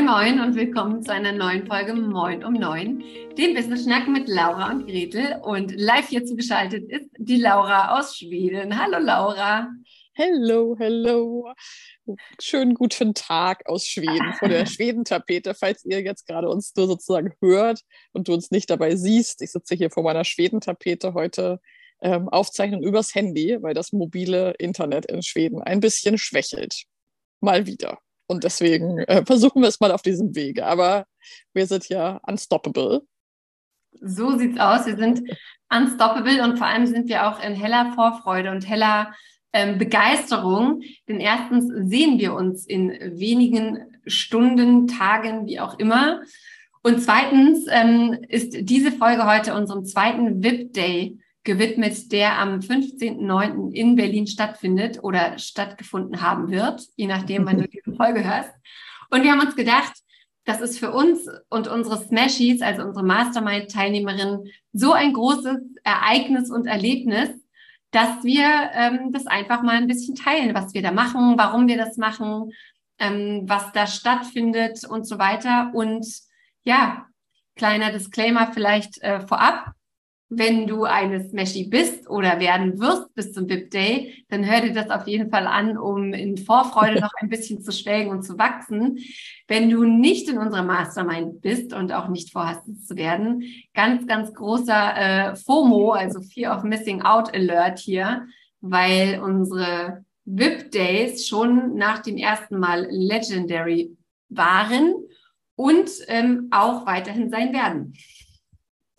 Moin Moin und willkommen zu einer neuen Folge Moin um Neun, dem Business Schnack mit Laura und Gretel. Und live hier zugeschaltet ist die Laura aus Schweden. Hallo Laura. Hello, hello. Schönen guten Tag aus Schweden, vor der Schwedentapete, falls ihr jetzt gerade uns nur sozusagen hört und du uns nicht dabei siehst. Ich sitze hier vor meiner Schwedentapete heute ähm, Aufzeichnung übers Handy, weil das mobile Internet in Schweden ein bisschen schwächelt. Mal wieder. Und deswegen äh, versuchen wir es mal auf diesem Wege. Aber wir sind ja unstoppable. So sieht's aus. Wir sind unstoppable und vor allem sind wir auch in heller Vorfreude und heller ähm, Begeisterung. Denn erstens sehen wir uns in wenigen Stunden, Tagen, wie auch immer. Und zweitens ähm, ist diese Folge heute unserem zweiten VIP Day gewidmet, der am 15.09. in Berlin stattfindet oder stattgefunden haben wird, je nachdem, wann du diese Folge hörst. Und wir haben uns gedacht, das ist für uns und unsere Smashies, also unsere Mastermind-Teilnehmerinnen, so ein großes Ereignis und Erlebnis, dass wir ähm, das einfach mal ein bisschen teilen, was wir da machen, warum wir das machen, ähm, was da stattfindet und so weiter. Und ja, kleiner Disclaimer vielleicht äh, vorab wenn du eine Smashy bist oder werden wirst bis zum VIP Day, dann hör dir das auf jeden Fall an, um in Vorfreude noch ein bisschen zu schwelgen und zu wachsen. Wenn du nicht in unserer Mastermind bist und auch nicht vorhast es zu werden, ganz, ganz großer äh, FOMO, also Fear of Missing Out Alert hier, weil unsere VIP Days schon nach dem ersten Mal legendary waren und ähm, auch weiterhin sein werden.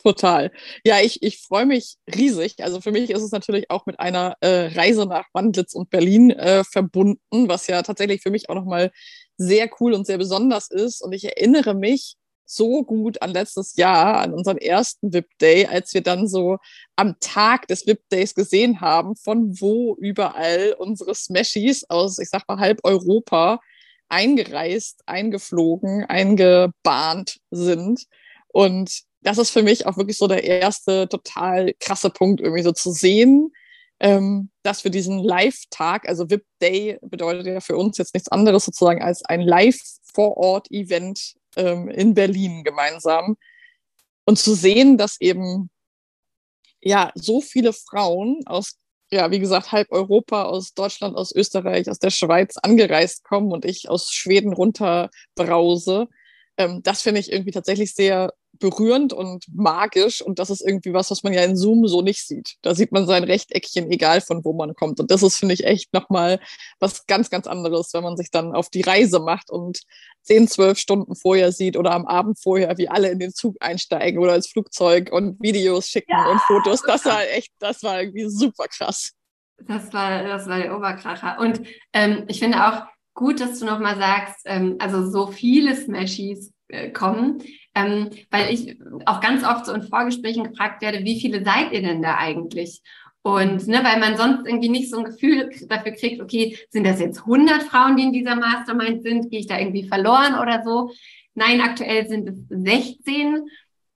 Total. Ja, ich, ich freue mich riesig. Also für mich ist es natürlich auch mit einer äh, Reise nach Wandlitz und Berlin äh, verbunden, was ja tatsächlich für mich auch nochmal sehr cool und sehr besonders ist. Und ich erinnere mich so gut an letztes Jahr, an unseren ersten VIP Day, als wir dann so am Tag des VIP Days gesehen haben, von wo überall unsere Smashies aus, ich sag mal, halb Europa eingereist, eingeflogen, eingebahnt sind. Und das ist für mich auch wirklich so der erste total krasse Punkt, irgendwie so zu sehen, ähm, dass wir diesen Live-Tag, also VIP Day bedeutet ja für uns jetzt nichts anderes sozusagen als ein Live-Vor-Ort-Event ähm, in Berlin gemeinsam. Und zu sehen, dass eben ja so viele Frauen aus, ja, wie gesagt, halb Europa, aus Deutschland, aus Österreich, aus der Schweiz angereist kommen und ich aus Schweden runter brause. Ähm, das finde ich irgendwie tatsächlich sehr berührend und magisch und das ist irgendwie was, was man ja in Zoom so nicht sieht. Da sieht man sein Rechteckchen, egal von wo man kommt. Und das ist, finde ich, echt nochmal was ganz, ganz anderes, wenn man sich dann auf die Reise macht und zehn, zwölf Stunden vorher sieht oder am Abend vorher, wie alle in den Zug einsteigen oder ins Flugzeug und Videos schicken ja. und Fotos. Das war echt, das war irgendwie super krass. Das war, das war der Oberkracher. Und ähm, ich finde auch gut, dass du nochmal sagst, ähm, also so viele Smashies äh, kommen. Ähm, weil ich auch ganz oft so in Vorgesprächen gefragt werde, wie viele seid ihr denn da eigentlich? Und ne, weil man sonst irgendwie nicht so ein Gefühl dafür kriegt, okay, sind das jetzt 100 Frauen, die in dieser Mastermind sind? Gehe ich da irgendwie verloren oder so? Nein, aktuell sind es 16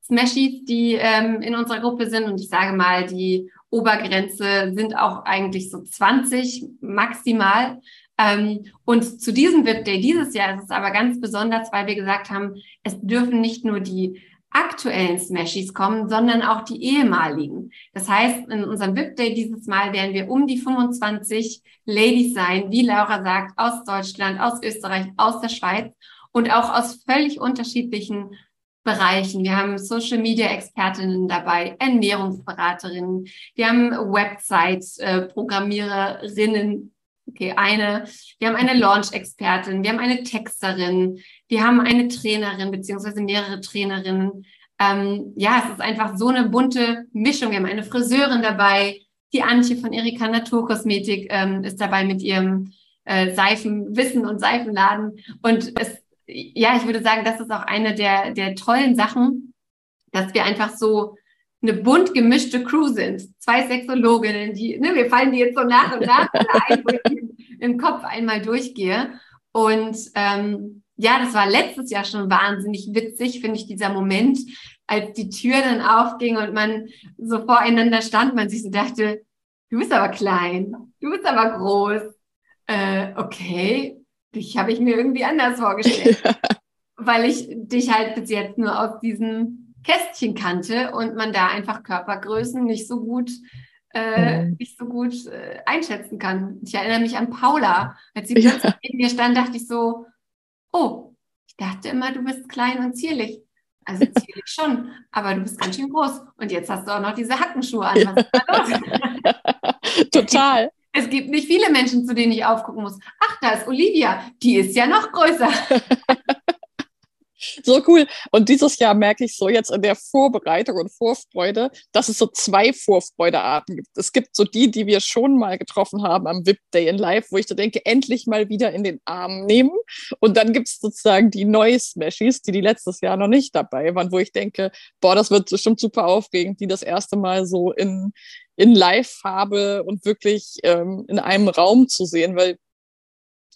Smashies, die ähm, in unserer Gruppe sind. Und ich sage mal, die Obergrenze sind auch eigentlich so 20 maximal. Ähm, und zu diesem VIP Day dieses Jahr ist es aber ganz besonders, weil wir gesagt haben, es dürfen nicht nur die aktuellen Smashies kommen, sondern auch die ehemaligen. Das heißt, in unserem VIP Day dieses Mal werden wir um die 25 Ladies sein, wie Laura sagt, aus Deutschland, aus Österreich, aus der Schweiz und auch aus völlig unterschiedlichen Bereichen. Wir haben Social Media Expertinnen dabei, Ernährungsberaterinnen, wir haben Website-Programmiererinnen, Okay, eine. Wir haben eine Launch-Expertin, wir haben eine Texterin, wir haben eine Trainerin beziehungsweise mehrere Trainerinnen. Ähm, ja, es ist einfach so eine bunte Mischung. Wir haben eine Friseurin dabei, die Antje von Erika Naturkosmetik ähm, ist dabei mit ihrem äh, Seifenwissen und Seifenladen. Und es, ja, ich würde sagen, das ist auch eine der, der tollen Sachen, dass wir einfach so eine bunt gemischte Crew sind. Zwei Sexologinnen, die, ne, wir fallen die jetzt so nach und nach ein, wo ich im Kopf einmal durchgehe. Und ähm, ja, das war letztes Jahr schon wahnsinnig witzig, finde ich, dieser Moment, als die Tür dann aufging und man so voreinander stand, man sich so dachte, du bist aber klein, du bist aber groß. Äh, okay, dich habe ich mir irgendwie anders vorgestellt. weil ich dich halt bis jetzt nur aus diesem Kästchen kannte und man da einfach Körpergrößen nicht so gut äh, nicht so gut äh, einschätzen kann. Ich erinnere mich an Paula. Als sie plötzlich ja. neben mir stand, dachte ich so, oh, ich dachte immer, du bist klein und zierlich. Also zierlich schon, aber du bist ganz schön groß. Und jetzt hast du auch noch diese Hackenschuhe an. Was ist da los? Total. Es gibt nicht viele Menschen, zu denen ich aufgucken muss. Ach, da ist Olivia. Die ist ja noch größer. so cool. Und dieses Jahr merke ich so jetzt in der Vorbereitung und Vorfreude, dass es so zwei Vorfreudearten gibt. Es gibt so die, die wir schon mal getroffen haben am VIP Day in Live, wo ich so denke, endlich mal wieder in den Arm nehmen. Und dann gibt es sozusagen die neuen Smashies, die die letztes Jahr noch nicht dabei waren, wo ich denke, boah, das wird bestimmt super aufregend, die das erste Mal so in, in Live-Farbe und wirklich ähm, in einem Raum zu sehen, weil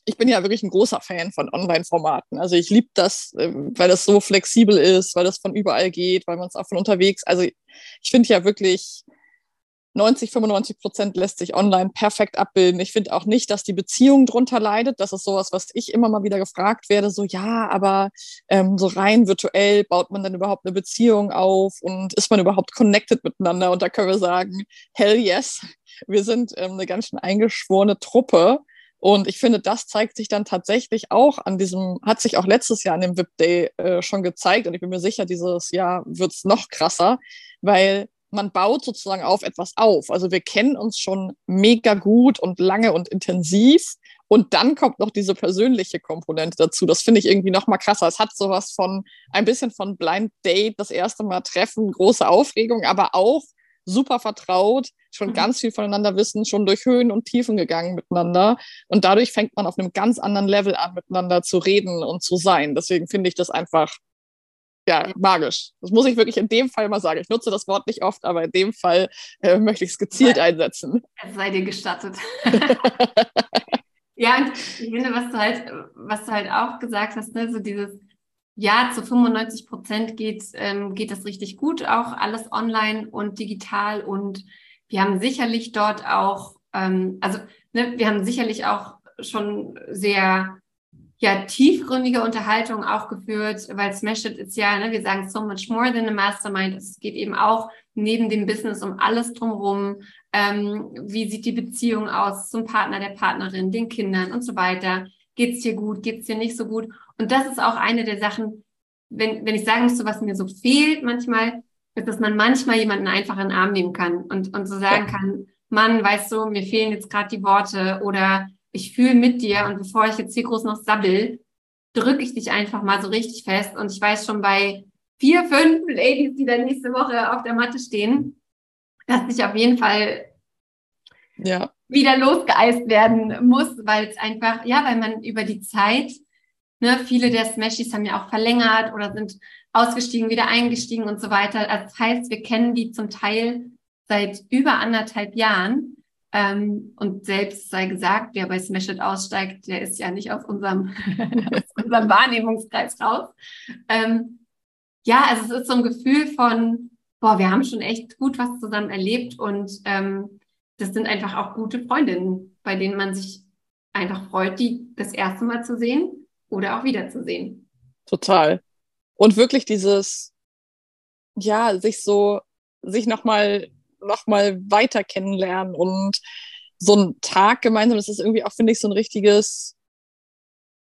ich bin ja wirklich ein großer Fan von Online-Formaten. Also ich liebe das, ähm, weil das so flexibel ist, weil das von überall geht, weil man es auch von unterwegs. Also ich finde ja wirklich 90, 95 Prozent lässt sich online perfekt abbilden. Ich finde auch nicht, dass die Beziehung drunter leidet. Das ist sowas, was ich immer mal wieder gefragt werde. So, ja, aber ähm, so rein virtuell baut man dann überhaupt eine Beziehung auf und ist man überhaupt connected miteinander? Und da können wir sagen, hell yes. Wir sind ähm, eine ganz schön eingeschworene Truppe und ich finde, das zeigt sich dann tatsächlich auch an diesem, hat sich auch letztes Jahr an dem VIP Day äh, schon gezeigt. Und ich bin mir sicher, dieses Jahr wird es noch krasser, weil man baut sozusagen auf etwas auf. Also wir kennen uns schon mega gut und lange und intensiv. Und dann kommt noch diese persönliche Komponente dazu. Das finde ich irgendwie noch mal krasser. Es hat sowas von ein bisschen von Blind Date, das erste Mal treffen, große Aufregung, aber auch super vertraut, schon mhm. ganz viel voneinander wissen, schon durch Höhen und Tiefen gegangen miteinander. Und dadurch fängt man auf einem ganz anderen Level an, miteinander zu reden und zu sein. Deswegen finde ich das einfach ja, magisch. Das muss ich wirklich in dem Fall mal sagen. Ich nutze das Wort nicht oft, aber in dem Fall äh, möchte ich es gezielt sei, einsetzen. Es sei dir gestattet. ja, und ich finde, was du halt, was du halt auch gesagt hast, ne, so dieses, ja, zu 95 Prozent geht, ähm, geht das richtig gut, auch alles online und digital. Und wir haben sicherlich dort auch, ähm, also ne, wir haben sicherlich auch schon sehr ja, tiefgründige Unterhaltungen auch geführt, weil Smash It ist ja, ne, wir sagen so much more than a mastermind. Es geht eben auch neben dem Business um alles drumherum. Ähm, wie sieht die Beziehung aus zum Partner, der Partnerin, den Kindern und so weiter? Geht's dir gut? Geht's dir nicht so gut? Und das ist auch eine der Sachen, wenn, wenn ich sagen müsste, was mir so fehlt manchmal, ist, dass man manchmal jemanden einfach in den Arm nehmen kann und, und so sagen ja. kann, Mann, weißt du, mir fehlen jetzt gerade die Worte oder ich fühle mit dir und bevor ich jetzt hier groß noch sabbel, drücke ich dich einfach mal so richtig fest und ich weiß schon bei vier, fünf Ladies, die dann nächste Woche auf der Matte stehen, dass ich auf jeden Fall ja. Wieder losgeeist werden muss, weil es einfach, ja, weil man über die Zeit Ne, viele der Smashies haben ja auch verlängert oder sind ausgestiegen, wieder eingestiegen und so weiter. Also das heißt, wir kennen die zum Teil seit über anderthalb Jahren. Ähm, und selbst sei gesagt, wer bei Smash It aussteigt, der ist ja nicht aus unserem, aus unserem Wahrnehmungskreis raus. Ähm, ja, also es ist so ein Gefühl von, boah, wir haben schon echt gut was zusammen erlebt und ähm, das sind einfach auch gute Freundinnen, bei denen man sich einfach freut, die das erste Mal zu sehen oder auch wiederzusehen. Total. Und wirklich dieses, ja, sich so, sich nochmal noch mal weiter kennenlernen und so ein Tag gemeinsam, das ist irgendwie auch, finde ich, so ein richtiges,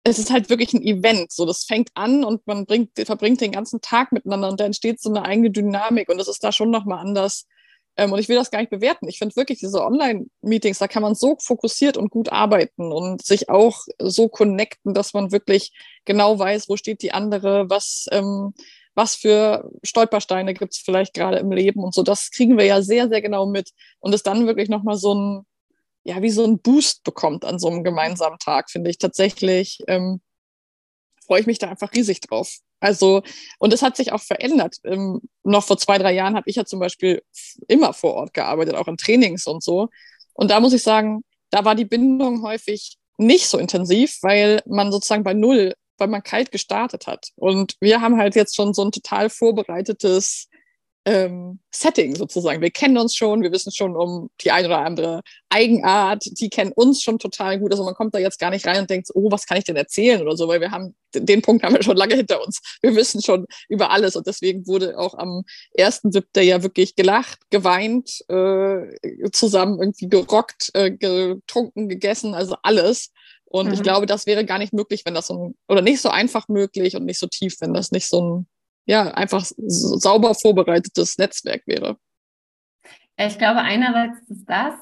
es ist halt wirklich ein Event. So, das fängt an und man bringt, verbringt den ganzen Tag miteinander und da entsteht so eine eigene Dynamik und das ist da schon nochmal anders ähm, und ich will das gar nicht bewerten. Ich finde wirklich diese Online-Meetings, da kann man so fokussiert und gut arbeiten und sich auch so connecten, dass man wirklich genau weiß, wo steht die andere, was, ähm, was für Stolpersteine gibt es vielleicht gerade im Leben und so. Das kriegen wir ja sehr, sehr genau mit. Und es dann wirklich nochmal so ein, ja, wie so ein Boost bekommt an so einem gemeinsamen Tag, finde ich tatsächlich, ähm, freue ich mich da einfach riesig drauf. Also, und es hat sich auch verändert. Ähm, noch vor zwei, drei Jahren habe ich ja zum Beispiel immer vor Ort gearbeitet, auch in Trainings und so. Und da muss ich sagen, da war die Bindung häufig nicht so intensiv, weil man sozusagen bei Null, weil man kalt gestartet hat. Und wir haben halt jetzt schon so ein total vorbereitetes ähm, Setting sozusagen. Wir kennen uns schon, wir wissen schon um die ein oder andere Eigenart, die kennen uns schon total gut. Also man kommt da jetzt gar nicht rein und denkt, oh, was kann ich denn erzählen oder so, weil wir haben, den Punkt haben wir schon lange hinter uns. Wir wissen schon über alles und deswegen wurde auch am ersten siebter ja wirklich gelacht, geweint, äh, zusammen irgendwie gerockt, äh, getrunken, gegessen, also alles. Und mhm. ich glaube, das wäre gar nicht möglich, wenn das so ein, oder nicht so einfach möglich und nicht so tief, wenn das nicht so ein ja, einfach sauber vorbereitetes Netzwerk wäre. Ja, ich glaube, einerseits ist das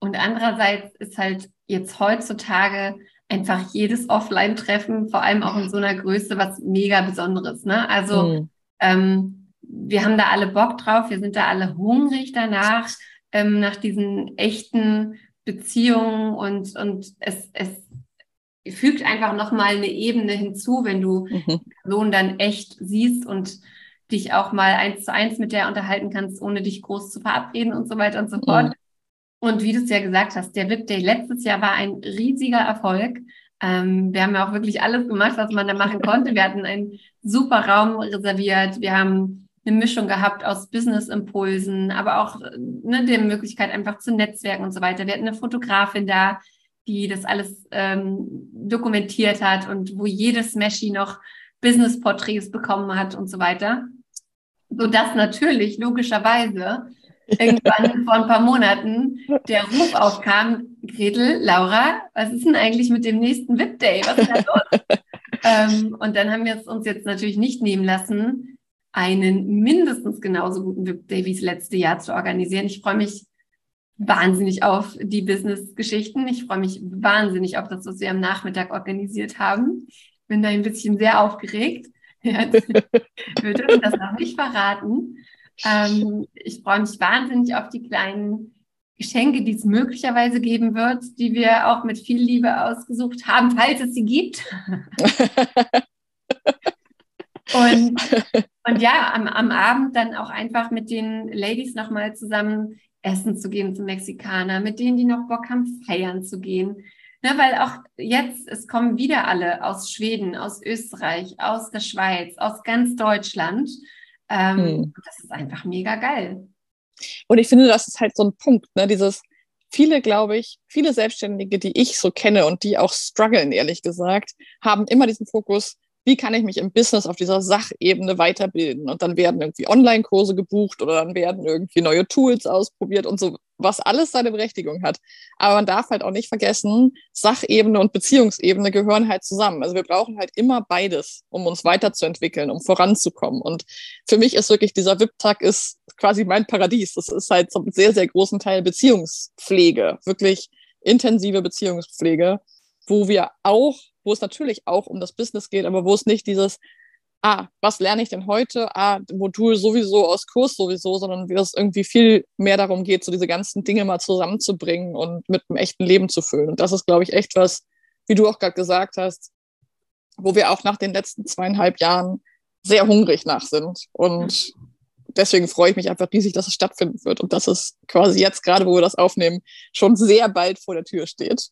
und andererseits ist halt jetzt heutzutage einfach jedes Offline-Treffen, vor allem auch in so einer Größe, was mega Besonderes. Ne? Also mhm. ähm, wir haben da alle Bock drauf, wir sind da alle hungrig danach, ähm, nach diesen echten Beziehungen und, und es, es fügt einfach nochmal eine Ebene hinzu, wenn du mhm. die Person dann echt siehst und dich auch mal eins zu eins mit der unterhalten kannst, ohne dich groß zu verabreden und so weiter und so fort. Mhm. Und wie du es ja gesagt hast, der VIP Day letztes Jahr war ein riesiger Erfolg. Ähm, wir haben ja auch wirklich alles gemacht, was man da machen konnte. Wir hatten einen super Raum reserviert. Wir haben eine Mischung gehabt aus Business-Impulsen, aber auch ne, der Möglichkeit einfach zu netzwerken und so weiter. Wir hatten eine Fotografin da, die das alles ähm, dokumentiert hat und wo jedes Meshi noch Business-Porträts bekommen hat und so weiter. Sodass natürlich logischerweise irgendwann vor ein paar Monaten der Ruf aufkam, Gretel, Laura, was ist denn eigentlich mit dem nächsten VIP-Day? Was ist da los? ähm, und dann haben wir es uns jetzt natürlich nicht nehmen lassen, einen mindestens genauso guten VIP-Day wie das letzte Jahr zu organisieren. Ich freue mich wahnsinnig auf die Business-Geschichten. Ich freue mich wahnsinnig auf das, was wir am Nachmittag organisiert haben. Bin da ein bisschen sehr aufgeregt. Wir dürfen das noch nicht verraten. Ähm, ich freue mich wahnsinnig auf die kleinen Geschenke, die es möglicherweise geben wird, die wir auch mit viel Liebe ausgesucht haben, falls es sie gibt. und, und ja, am, am Abend dann auch einfach mit den Ladies nochmal zusammen essen zu gehen zum Mexikaner, mit denen, die noch Bock haben, feiern zu gehen. Ne, weil auch jetzt, es kommen wieder alle aus Schweden, aus Österreich, aus der Schweiz, aus ganz Deutschland. Ähm, hm. Das ist einfach mega geil. Und ich finde, das ist halt so ein Punkt, ne? dieses, viele, glaube ich, viele Selbstständige, die ich so kenne und die auch strugglen, ehrlich gesagt, haben immer diesen Fokus, wie kann ich mich im Business auf dieser Sachebene weiterbilden? Und dann werden irgendwie Online-Kurse gebucht oder dann werden irgendwie neue Tools ausprobiert und so, was alles seine Berechtigung hat. Aber man darf halt auch nicht vergessen, Sachebene und Beziehungsebene gehören halt zusammen. Also wir brauchen halt immer beides, um uns weiterzuentwickeln, um voranzukommen. Und für mich ist wirklich dieser VIP-Tag ist quasi mein Paradies. Das ist halt zum sehr, sehr großen Teil Beziehungspflege, wirklich intensive Beziehungspflege, wo wir auch wo es natürlich auch um das Business geht, aber wo es nicht dieses, ah, was lerne ich denn heute? Ah, Modul sowieso aus Kurs sowieso, sondern wie es irgendwie viel mehr darum geht, so diese ganzen Dinge mal zusammenzubringen und mit einem echten Leben zu füllen. Und das ist, glaube ich, echt was, wie du auch gerade gesagt hast, wo wir auch nach den letzten zweieinhalb Jahren sehr hungrig nach sind. Und deswegen freue ich mich einfach riesig, dass es stattfinden wird und dass es quasi jetzt gerade, wo wir das aufnehmen, schon sehr bald vor der Tür steht.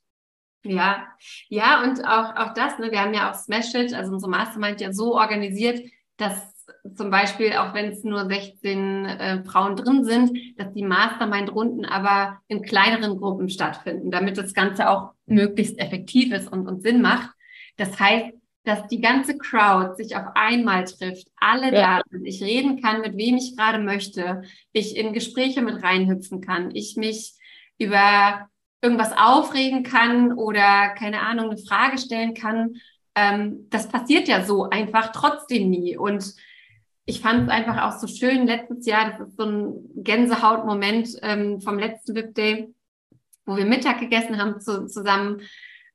Ja, ja, und auch, auch das, ne, wir haben ja auch Smash It, also unsere Mastermind ja so organisiert, dass zum Beispiel, auch wenn es nur 16 äh, Frauen drin sind, dass die Mastermind-Runden aber in kleineren Gruppen stattfinden, damit das Ganze auch möglichst effektiv ist und, und Sinn macht. Das heißt, dass die ganze Crowd sich auf einmal trifft, alle ja. da sind, ich reden kann, mit wem ich gerade möchte, ich in Gespräche mit reinhüpfen kann, ich mich über irgendwas aufregen kann oder keine Ahnung, eine Frage stellen kann. Ähm, das passiert ja so einfach trotzdem nie. Und ich fand es einfach auch so schön letztes Jahr, das ist so ein Gänsehautmoment ähm, vom letzten VIP Day, wo wir Mittag gegessen haben zu, zusammen.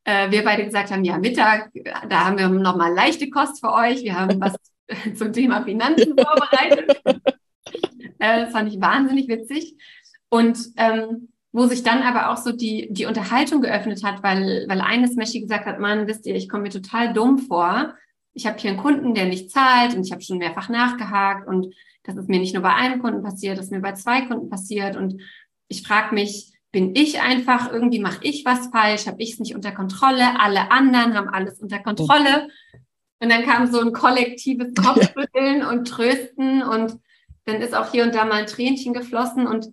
Äh, wir beide gesagt haben, ja, Mittag, da haben wir nochmal leichte Kost für euch. Wir haben was zum Thema Finanzen vorbereitet. äh, das fand ich wahnsinnig witzig. Und ähm, wo sich dann aber auch so die, die Unterhaltung geöffnet hat, weil, weil eines Messi gesagt hat, Mann, wisst ihr, ich komme mir total dumm vor. Ich habe hier einen Kunden, der nicht zahlt und ich habe schon mehrfach nachgehakt und das ist mir nicht nur bei einem Kunden passiert, das ist mir bei zwei Kunden passiert und ich frage mich, bin ich einfach, irgendwie mache ich was falsch, habe ich es nicht unter Kontrolle, alle anderen haben alles unter Kontrolle. Und dann kam so ein kollektives Kopfschütteln und Trösten und dann ist auch hier und da mal ein Tränchen geflossen und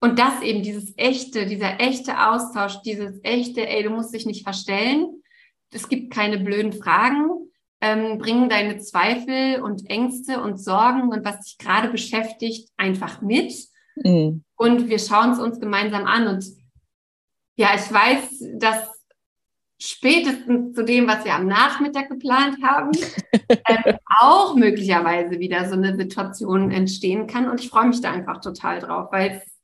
und das eben, dieses echte, dieser echte Austausch, dieses echte, ey, du musst dich nicht verstellen. Es gibt keine blöden Fragen. Ähm, bring deine Zweifel und Ängste und Sorgen und was dich gerade beschäftigt einfach mit. Mhm. Und wir schauen es uns gemeinsam an. Und ja, ich weiß, dass spätestens zu dem, was wir am Nachmittag geplant haben, ähm, auch möglicherweise wieder so eine Situation entstehen kann. Und ich freue mich da einfach total drauf, weil es,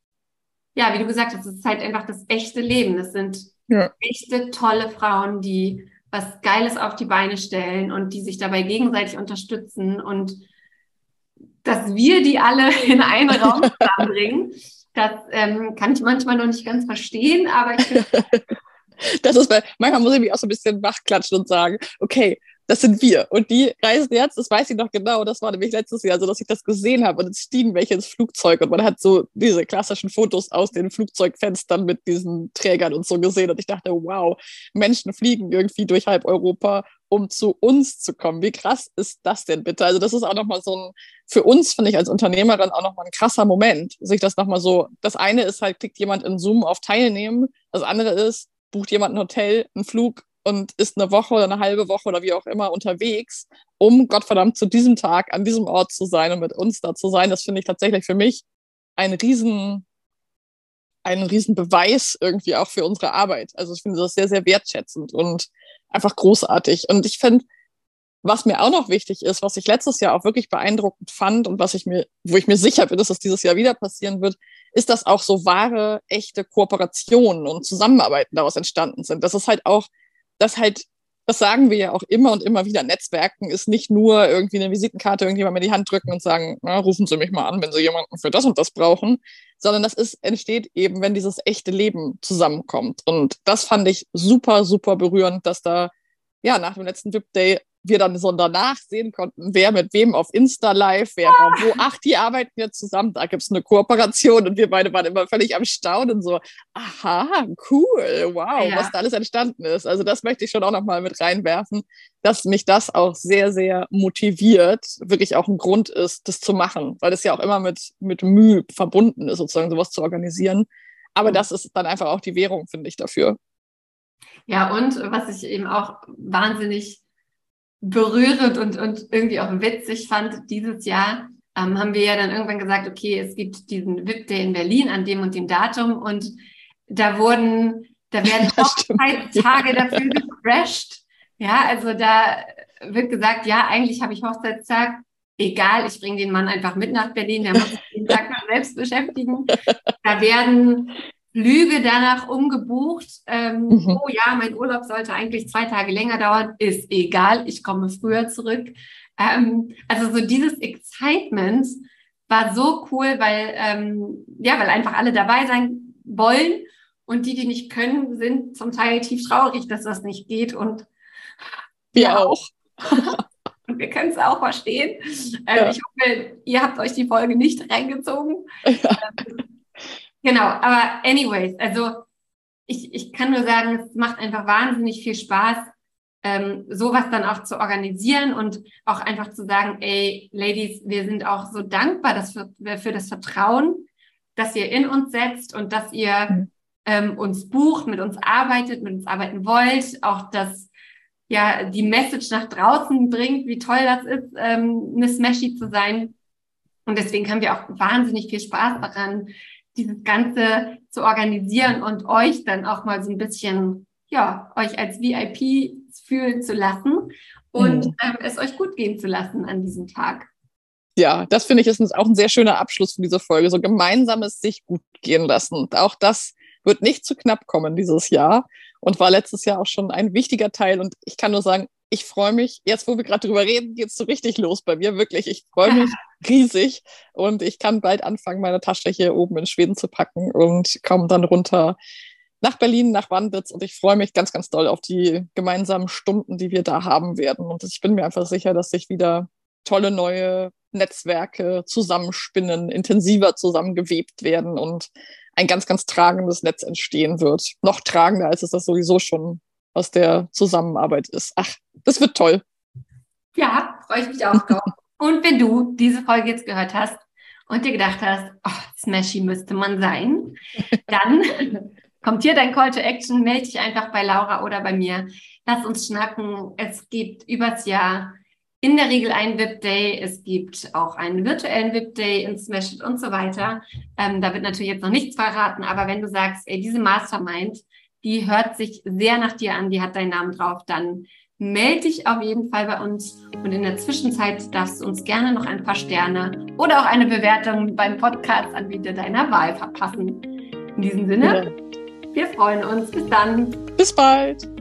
ja, wie du gesagt hast, es ist halt einfach das echte Leben. Das sind ja. echte, tolle Frauen, die was Geiles auf die Beine stellen und die sich dabei gegenseitig unterstützen und dass wir die alle in einen Raum zusammenbringen, das ähm, kann ich manchmal noch nicht ganz verstehen, aber ich finde Das ist, weil manchmal muss ich mich auch so ein bisschen wachklatschen und sagen, okay, das sind wir. Und die reisen jetzt, das weiß ich noch genau, das war nämlich letztes Jahr so, dass ich das gesehen habe und es stiegen welche ins Flugzeug und man hat so diese klassischen Fotos aus den Flugzeugfenstern mit diesen Trägern und so gesehen und ich dachte, wow, Menschen fliegen irgendwie durch halb Europa, um zu uns zu kommen. Wie krass ist das denn bitte? Also das ist auch nochmal so ein, für uns finde ich als Unternehmerin auch nochmal ein krasser Moment, sich das nochmal so, das eine ist halt, klickt jemand in Zoom auf Teilnehmen, das andere ist, bucht jemand ein Hotel, einen Flug und ist eine Woche oder eine halbe Woche oder wie auch immer unterwegs, um Gottverdammt zu diesem Tag an diesem Ort zu sein und mit uns da zu sein. Das finde ich tatsächlich für mich ein riesen, einen riesen Beweis irgendwie auch für unsere Arbeit. Also ich finde das sehr, sehr wertschätzend und einfach großartig. Und ich finde, was mir auch noch wichtig ist, was ich letztes Jahr auch wirklich beeindruckend fand und was ich mir, wo ich mir sicher bin, dass das dieses Jahr wieder passieren wird, ist, dass auch so wahre, echte Kooperationen und Zusammenarbeiten daraus entstanden sind. Das ist halt auch, dass halt, das sagen wir ja auch immer und immer wieder, Netzwerken ist nicht nur irgendwie eine Visitenkarte irgendjemand in die Hand drücken und sagen, na, rufen Sie mich mal an, wenn Sie jemanden für das und das brauchen, sondern das ist, entsteht eben, wenn dieses echte Leben zusammenkommt. Und das fand ich super, super berührend, dass da ja nach dem letzten VIP Day wir dann so danach sehen konnten, wer mit wem auf Insta live, wer war wo. Ach, die arbeiten jetzt zusammen, da gibt es eine Kooperation und wir beide waren immer völlig am Staunen, so, aha, cool, wow, ja. was da alles entstanden ist. Also das möchte ich schon auch nochmal mit reinwerfen, dass mich das auch sehr, sehr motiviert, wirklich auch ein Grund ist, das zu machen, weil das ja auch immer mit, mit Mühe verbunden ist, sozusagen sowas zu organisieren. Aber mhm. das ist dann einfach auch die Währung, finde ich, dafür. Ja, und was ich eben auch wahnsinnig berührend und, und irgendwie auch witzig fand dieses Jahr, ähm, haben wir ja dann irgendwann gesagt, okay, es gibt diesen VIP Day in Berlin an dem und dem Datum und da wurden, da werden Hochzeitstage dafür gecrashed. Ja, also da wird gesagt, ja, eigentlich habe ich Hochzeitstag, egal, ich bringe den Mann einfach mit nach Berlin, der muss sich den Tag selbst beschäftigen. Da werden Lüge danach umgebucht. Ähm, mhm. Oh ja, mein Urlaub sollte eigentlich zwei Tage länger dauern. Ist egal, ich komme früher zurück. Ähm, also so dieses Excitement war so cool, weil ähm, ja, weil einfach alle dabei sein wollen und die, die nicht können, sind zum Teil tief traurig, dass das nicht geht und wir ja, auch. und wir können es auch verstehen. Ähm, ja. Ich hoffe, ihr habt euch die Folge nicht reingezogen. Ja. Genau, aber anyways, also ich, ich kann nur sagen, es macht einfach wahnsinnig viel Spaß, ähm, sowas dann auch zu organisieren und auch einfach zu sagen, ey, Ladies, wir sind auch so dankbar dass für, für das Vertrauen, dass ihr in uns setzt und dass ihr mhm. ähm, uns bucht, mit uns arbeitet, mit uns arbeiten wollt, auch dass ja die Message nach draußen bringt, wie toll das ist, ähm, eine Smashy zu sein. Und deswegen haben wir auch wahnsinnig viel Spaß daran, dieses Ganze zu organisieren und euch dann auch mal so ein bisschen, ja, euch als VIP fühlen zu lassen und mhm. ähm, es euch gut gehen zu lassen an diesem Tag. Ja, das finde ich ist auch ein sehr schöner Abschluss für diese Folge. So gemeinsames sich gut gehen lassen. Auch das wird nicht zu knapp kommen dieses Jahr und war letztes Jahr auch schon ein wichtiger Teil. Und ich kann nur sagen, ich freue mich, jetzt wo wir gerade drüber reden, geht es so richtig los bei mir, wirklich. Ich freue mich riesig und ich kann bald anfangen, meine Tasche hier oben in Schweden zu packen und komme dann runter nach Berlin, nach Wandlitz und ich freue mich ganz, ganz doll auf die gemeinsamen Stunden, die wir da haben werden. Und ich bin mir einfach sicher, dass sich wieder tolle neue Netzwerke zusammenspinnen, intensiver zusammengewebt werden und ein ganz, ganz tragendes Netz entstehen wird. Noch tragender, als es das sowieso schon aus der Zusammenarbeit ist. Ach, das wird toll. Ja, freue ich mich auch drauf. Und wenn du diese Folge jetzt gehört hast und dir gedacht hast, oh, Smashy müsste man sein, dann kommt hier dein Call to Action, melde dich einfach bei Laura oder bei mir. Lass uns schnacken. Es gibt übers Jahr in der Regel einen VIP-Day. Es gibt auch einen virtuellen VIP-Day in Smash It und so weiter. Ähm, da wird natürlich jetzt noch nichts verraten, aber wenn du sagst, ey, diese Mastermind, die hört sich sehr nach dir an, die hat deinen Namen drauf, dann melde dich auf jeden Fall bei uns und in der Zwischenzeit darfst du uns gerne noch ein paar Sterne oder auch eine Bewertung beim Podcast-Anbieter deiner Wahl verpassen. In diesem Sinne, ja. wir freuen uns. Bis dann. Bis bald.